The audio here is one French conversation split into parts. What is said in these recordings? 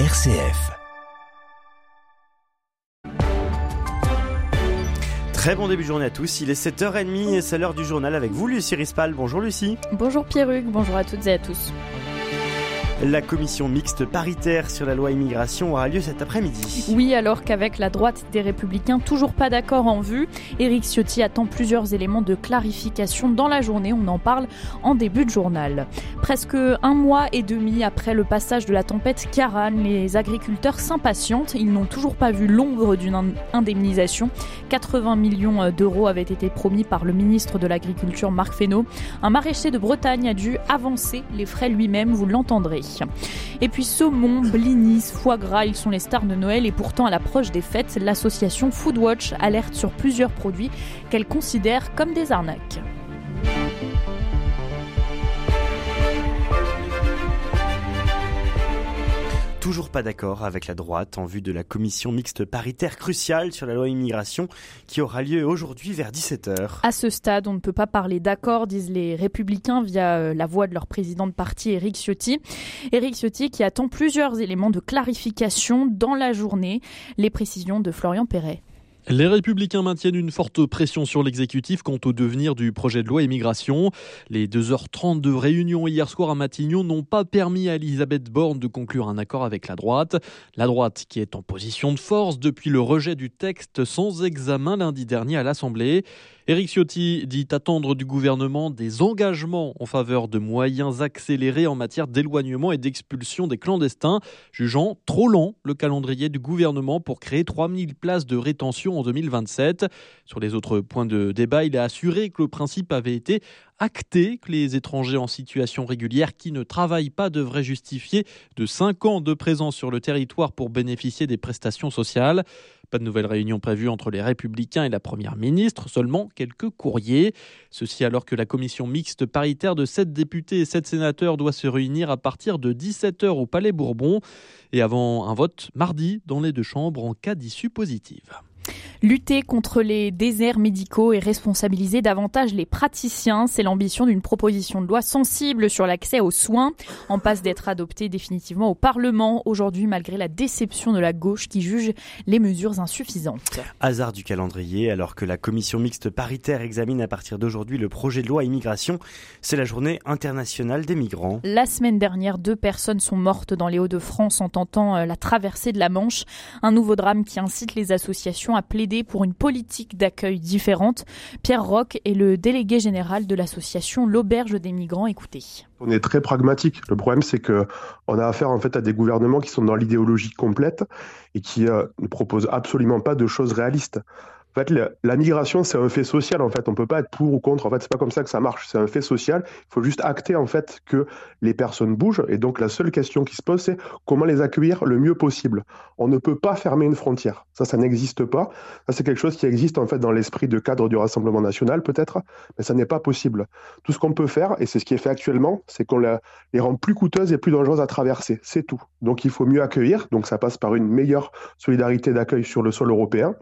RCF. Très bon début de journée à tous, il est 7h30 et c'est l'heure du journal avec vous Lucie Rispal. Bonjour Lucie. Bonjour Pierruc, bonjour à toutes et à tous. La commission mixte paritaire sur la loi immigration aura lieu cet après-midi. Oui, alors qu'avec la droite des Républicains, toujours pas d'accord en vue. Éric Ciotti attend plusieurs éléments de clarification dans la journée. On en parle en début de journal. Presque un mois et demi après le passage de la tempête Karan, les agriculteurs s'impatientent. Ils n'ont toujours pas vu l'ombre d'une indemnisation. 80 millions d'euros avaient été promis par le ministre de l'Agriculture Marc Fesneau. Un maraîcher de Bretagne a dû avancer les frais lui-même, vous l'entendrez. Et puis saumon, blinis, foie gras, ils sont les stars de Noël et pourtant à l'approche des fêtes, l'association Foodwatch alerte sur plusieurs produits qu'elle considère comme des arnaques. Toujours pas d'accord avec la droite en vue de la commission mixte paritaire cruciale sur la loi immigration qui aura lieu aujourd'hui vers 17h. À ce stade, on ne peut pas parler d'accord, disent les républicains via euh, la voix de leur président de parti, Éric Ciotti. Éric Ciotti qui attend plusieurs éléments de clarification dans la journée. Les précisions de Florian Perret. Les républicains maintiennent une forte pression sur l'exécutif quant au devenir du projet de loi immigration. Les 2h30 de réunion hier soir à Matignon n'ont pas permis à Elisabeth Borne de conclure un accord avec la droite. La droite qui est en position de force depuis le rejet du texte sans examen lundi dernier à l'Assemblée. Éric Ciotti dit attendre du gouvernement des engagements en faveur de moyens accélérés en matière d'éloignement et d'expulsion des clandestins, jugeant trop lent le calendrier du gouvernement pour créer 3000 places de rétention en 2027. Sur les autres points de débat, il a assuré que le principe avait été acté que les étrangers en situation régulière qui ne travaillent pas devraient justifier de 5 ans de présence sur le territoire pour bénéficier des prestations sociales. Pas de nouvelle réunion prévue entre les Républicains et la Première ministre, seulement quelques courriers. Ceci alors que la commission mixte paritaire de 7 députés et 7 sénateurs doit se réunir à partir de 17h au Palais Bourbon et avant un vote mardi dans les deux chambres en cas d'issue positive. Lutter contre les déserts médicaux et responsabiliser davantage les praticiens, c'est l'ambition d'une proposition de loi sensible sur l'accès aux soins, en passe d'être adoptée définitivement au Parlement aujourd'hui malgré la déception de la gauche qui juge les mesures insuffisantes. Hasard du calendrier, alors que la commission mixte paritaire examine à partir d'aujourd'hui le projet de loi immigration, c'est la journée internationale des migrants. La semaine dernière, deux personnes sont mortes dans les Hauts-de-France en tentant euh, la traversée de la Manche, un nouveau drame qui incite les associations à plaider pour une politique d'accueil différente. Pierre Roch est le délégué général de l'association L'Auberge des migrants. Écoutez. On est très pragmatique. Le problème, c'est que on a affaire en fait à des gouvernements qui sont dans l'idéologie complète et qui euh, ne proposent absolument pas de choses réalistes. En fait, la, migration, c'est un fait social. En fait, on peut pas être pour ou contre. En fait, c'est pas comme ça que ça marche. C'est un fait social. Il faut juste acter en fait que les personnes bougent. Et donc, la seule question qui se pose, c'est comment les accueillir le mieux possible. On ne peut pas fermer une frontière. Ça, ça n'existe pas. Ça, c'est quelque chose qui existe en fait dans l'esprit de cadre du Rassemblement national, peut-être, mais ça n'est pas possible. Tout ce qu'on peut faire, et c'est ce qui est fait actuellement, c'est qu'on les rend plus coûteuses et plus dangereuses à traverser. C'est tout. Donc, il faut mieux accueillir. Donc, ça passe par une meilleure solidarité d'accueil sur le sol européen.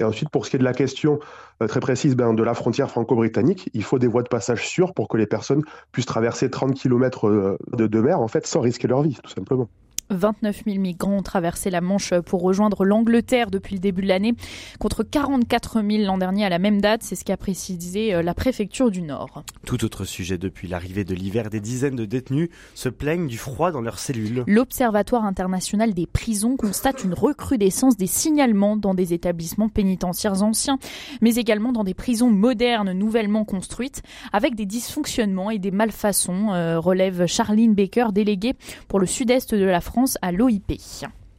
Et ensuite, pour ce qui est de la question euh, très précise ben, de la frontière franco-britannique, il faut des voies de passage sûres pour que les personnes puissent traverser 30 km euh, de, de mer, en fait, sans risquer leur vie, tout simplement. 29 000 migrants ont traversé la Manche pour rejoindre l'Angleterre depuis le début de l'année, contre 44 000 l'an dernier à la même date. C'est ce qu'a précisé euh, la préfecture du Nord. Tout autre sujet, depuis l'arrivée de l'hiver, des dizaines de détenus se plaignent du froid dans leurs cellules. L'Observatoire international des prisons constate une recrudescence des signalements dans des établissements pénitentiaires anciens, mais également dans des prisons modernes nouvellement construites, avec des dysfonctionnements et des malfaçons, euh, relève Charline Baker, déléguée pour le sud-est de la France à l'OIP.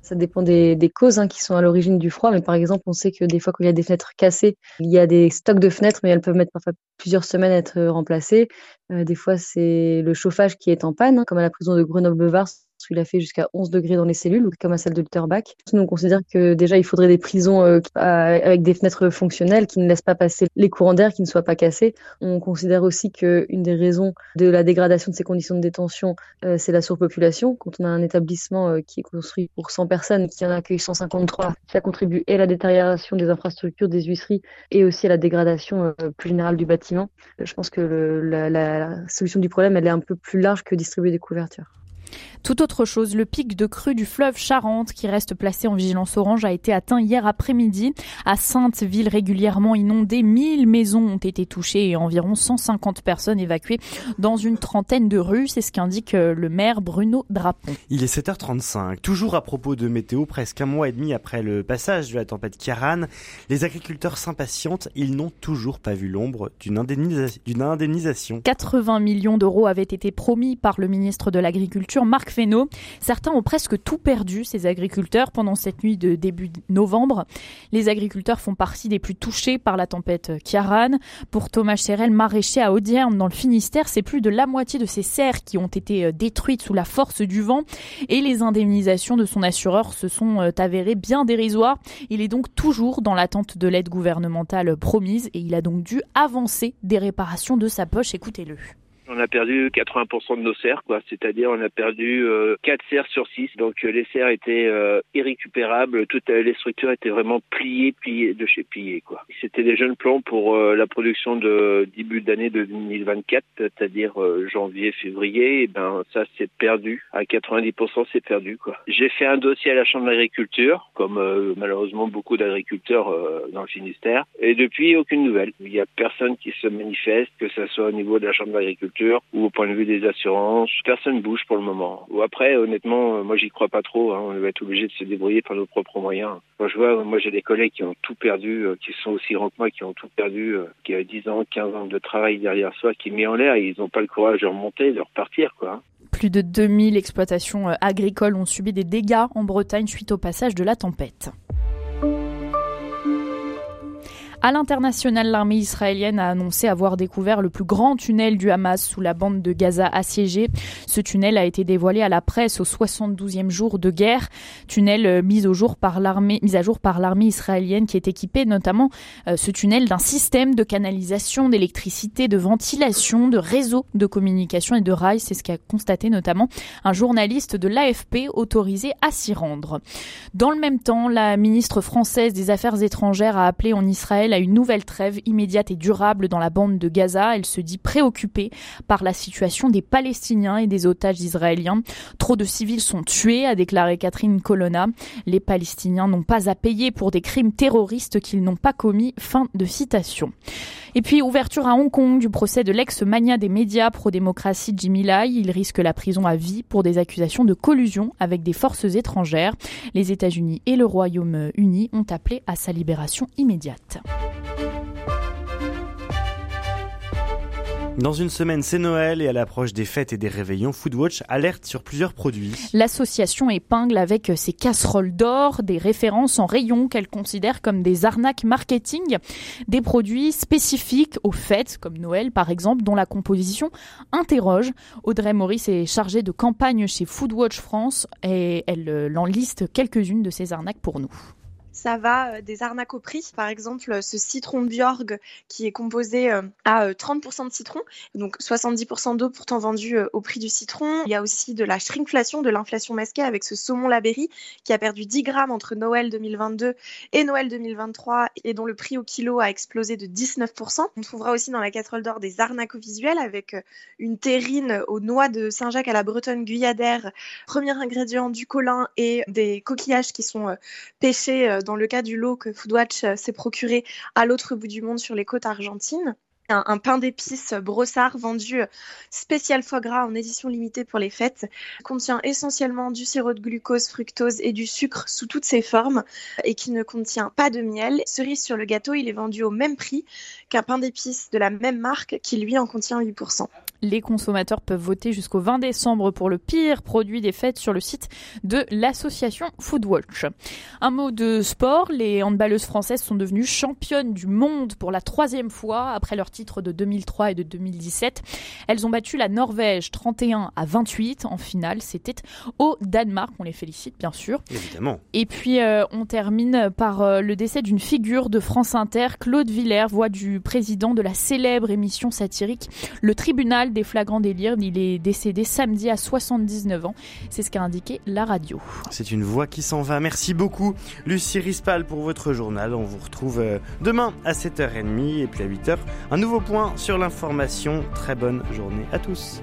Ça dépend des, causes hein, qui sont à l'origine du froid, mais par exemple, on sait que des fois, quand il y a des fenêtres cassées, il y a des stocks de fenêtres, mais elles peuvent mettre parfois plusieurs semaines à être remplacées. Euh, des fois, c'est le chauffage qui est en panne, hein, comme à la prison de Grenoble-Vars il a fait jusqu'à 11 degrés dans les cellules, comme à celle de Lutterbach. Nous, on considère que déjà, il faudrait des prisons euh, avec des fenêtres fonctionnelles qui ne laissent pas passer les courants d'air, qui ne soient pas cassés. On considère aussi qu'une des raisons de la dégradation de ces conditions de détention, euh, c'est la surpopulation. Quand on a un établissement euh, qui est construit pour 100 personnes, qui en accueille 153, ça contribue et à la détérioration des infrastructures, des huisseries, et aussi à la dégradation plus générale du bâtiment. Je pense que la solution du problème, elle est un peu plus large que distribuer des couvertures. Tout autre chose, le pic de crue du fleuve Charente, qui reste placé en vigilance orange, a été atteint hier après-midi. À Sainte, ville régulièrement inondée, 1000 maisons ont été touchées et environ 150 personnes évacuées dans une trentaine de rues. C'est ce qu'indique euh, le maire Bruno Drapon. Il est 7h35. Toujours à propos de météo, presque un mois et demi après le passage de la tempête Kiaran, les agriculteurs s'impatientent. Ils n'ont toujours pas vu l'ombre d'une indemnisation. 80 millions d'euros avaient été promis par le ministre de l'Agriculture, Marc Certains ont presque tout perdu, ces agriculteurs, pendant cette nuit de début novembre. Les agriculteurs font partie des plus touchés par la tempête Kiaran. Pour Thomas Cherel, maraîcher à Audierne, dans le Finistère, c'est plus de la moitié de ses serres qui ont été euh, détruites sous la force du vent et les indemnisations de son assureur se sont euh, avérées bien dérisoires. Il est donc toujours dans l'attente de l'aide gouvernementale promise et il a donc dû avancer des réparations de sa poche. Écoutez-le. On a perdu 80% de nos serres, quoi. C'est-à-dire, on a perdu euh, 4 serres sur 6. Donc, euh, les serres étaient euh, irrécupérables. Toutes euh, les structures étaient vraiment pliées, pliées de chez pliées, quoi. C'était des jeunes plans pour la production de début d'année de 2024, c'est-à-dire janvier, février. Et ben, ça s'est perdu. À 90%, c'est perdu, quoi. J'ai fait un dossier à la Chambre d'agriculture, comme malheureusement beaucoup d'agriculteurs dans le Finistère. Et depuis, aucune nouvelle. Il n'y a personne qui se manifeste, que ce soit au niveau de la Chambre d'agriculture ou au point de vue des assurances. Personne bouge pour le moment. Ou après, honnêtement, euh, moi j'y crois pas trop. Hein. On va être obligé de se débrouiller par nos propres moyens. Moi je vois, moi j'ai des collègues qui ont tout perdu, euh, qui sont aussi grands que moi, qui ont tout perdu, euh, qui avaient 10 ans, 15 ans de travail derrière soi, qui mis en l'air et ils n'ont pas le courage de remonter, de repartir quoi. Plus de 2000 exploitations agricoles ont subi des dégâts en Bretagne suite au passage de la tempête. À l'international, l'armée israélienne a annoncé avoir découvert le plus grand tunnel du Hamas sous la bande de Gaza assiégée. Ce tunnel a été dévoilé à la presse au 72e jour de guerre. Tunnel euh, mis, au jour par l'armée, mis à jour par l'armée israélienne qui est équipée notamment euh, ce tunnel d'un système de canalisation, d'électricité, de ventilation, de réseau de communication et de rails. C'est ce qu'a constaté notamment un journaliste de l'AFP autorisé à s'y rendre. Dans le même temps, la ministre française des Affaires étrangères a appelé en Israël à une nouvelle trêve immédiate et durable dans la bande de Gaza. Elle se dit préoccupée par la situation des Palestiniens et des otages israéliens. Trop de civils sont tués, a déclaré Catherine Colonna. Les Palestiniens n'ont pas à payer pour des crimes terroristes qu'ils n'ont pas commis. Fin de citation. Et puis, ouverture à Hong Kong du procès de l'ex-mania des médias pro-démocratie Jimmy Lai. Il risque la prison à vie pour des accusations de collusion avec des forces étrangères. Les États-Unis et le Royaume-Uni ont appelé à sa libération immédiate. Dans une semaine, c'est Noël et à l'approche des fêtes et des réveillons, Foodwatch alerte sur plusieurs produits. L'association épingle avec ses casseroles d'or des références en rayon qu'elle considère comme des arnaques marketing, des produits spécifiques aux fêtes, comme Noël par exemple, dont la composition interroge. Audrey Maurice est chargée de campagne chez Foodwatch France et elle en liste quelques-unes de ces arnaques pour nous ça va euh, des arnaques prix. Par exemple, euh, ce citron Bjorg qui est composé euh, à 30% de citron, donc 70% d'eau pourtant vendu au prix du citron. Il y a aussi de la shrinkflation, de l'inflation masquée avec ce saumon Laberry qui a perdu 10 grammes entre Noël 2022 et Noël 2023 et dont le prix au kilo a explosé de 19%. On trouvera aussi dans la casserole d'or des arnaques visuels avec une terrine aux noix de Saint-Jacques à la bretonne guyadère, premier ingrédient du colin et des coquillages qui sont pêchés dans le cas du lot que Foodwatch euh, s'est procuré à l'autre bout du monde sur les côtes argentines. Un, pain d'épices brossard vendu euh, spécial foie gras en édition limitée pour les fêtes contient essentiellement du sirop de glucose, fructose et du sucre sous toutes ses formes et qui ne contient pas de miel. Cerise sur le gâteau, il est vendu au même prix qu'un pain d'épices de la même marque qui lui en contient 8%. Les consommateurs peuvent voter jusqu'au 20 décembre pour le pire produit des fêtes sur le site de l'association Foodwatch. Un mot de sport, les handballeuses françaises sont devenues championnes du monde pour la troisième fois après leur titre de 2003 et de 2017. Elles ont battu la Norvège 31 à 28 en finale. C'était au Danemark. On les félicite bien sûr. Évidemment. Et puis euh, on termine par euh, le décès d'une figure de France Inter, Claude Villers, voix du président de la célèbre émission satirique Le Tribunal des flagrants délires. Il est décédé samedi à 79 ans. C'est ce qu'a indiqué la radio. C'est une voix qui s'en va. Merci beaucoup, Lucie Rispal, pour votre journal. On vous retrouve euh, demain à 7h30 et puis à 8h. Un nouveau point sur l'information. Très bonne journée à tous.